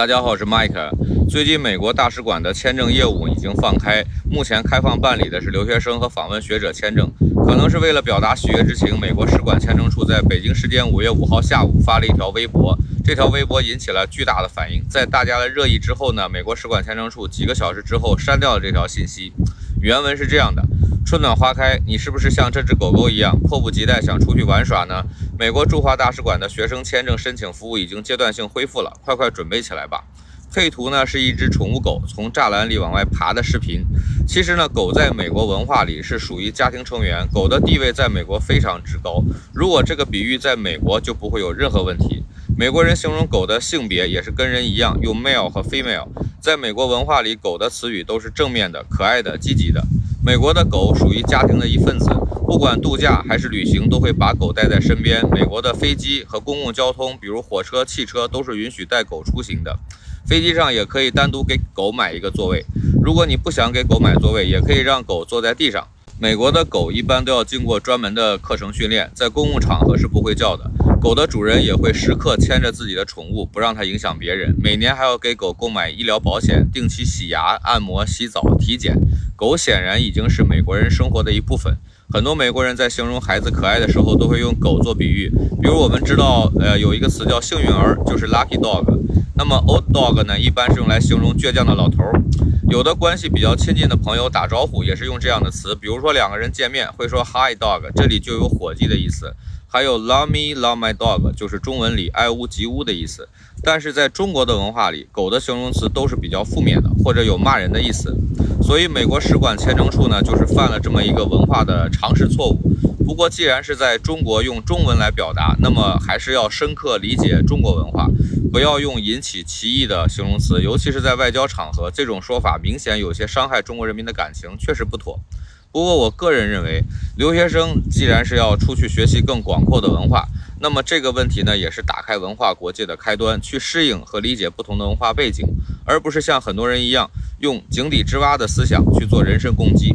大家好，我是 Mike。最近美国大使馆的签证业务已经放开，目前开放办理的是留学生和访问学者签证。可能是为了表达喜悦之情，美国使馆签证处在北京时间五月五号下午发了一条微博，这条微博引起了巨大的反应。在大家的热议之后呢，美国使馆签证处几个小时之后删掉了这条信息。原文是这样的：春暖花开，你是不是像这只狗狗一样迫不及待想出去玩耍呢？美国驻华大使馆的学生签证申请服务已经阶段性恢复了，快快准备起来吧。配图呢是一只宠物狗从栅栏里往外爬的视频。其实呢，狗在美国文化里是属于家庭成员，狗的地位在美国非常之高。如果这个比喻在美国就不会有任何问题。美国人形容狗的性别也是跟人一样，用 male 和 female。在美国文化里，狗的词语都是正面的、可爱的、积极的。美国的狗属于家庭的一份子，不管度假还是旅行，都会把狗带在身边。美国的飞机和公共交通，比如火车、汽车，都是允许带狗出行的。飞机上也可以单独给狗买一个座位。如果你不想给狗买座位，也可以让狗坐在地上。美国的狗一般都要经过专门的课程训练，在公共场合是不会叫的。狗的主人也会时刻牵着自己的宠物，不让它影响别人。每年还要给狗购买医疗保险，定期洗牙、按摩、洗澡、体检。狗显然已经是美国人生活的一部分。很多美国人在形容孩子可爱的时候，都会用狗做比喻。比如我们知道，呃，有一个词叫幸运儿，就是 lucky dog。那么 old dog 呢，一般是用来形容倔强的老头儿。有的关系比较亲近的朋友打招呼也是用这样的词，比如说两个人见面会说 hi dog，这里就有伙计的意思。还有 love me love my dog，就是中文里爱屋及乌的意思。但是在中国的文化里，狗的形容词都是比较负面的，或者有骂人的意思。所以美国使馆签证处呢，就是犯了这么一个文化的常识错误。不过既然是在中国用中文来表达，那么还是要深刻理解中国文化。不要用引起歧义的形容词，尤其是在外交场合，这种说法明显有些伤害中国人民的感情，确实不妥。不过，我个人认为，留学生既然是要出去学习更广阔的文化，那么这个问题呢，也是打开文化国界的开端，去适应和理解不同的文化背景，而不是像很多人一样用井底之蛙的思想去做人身攻击。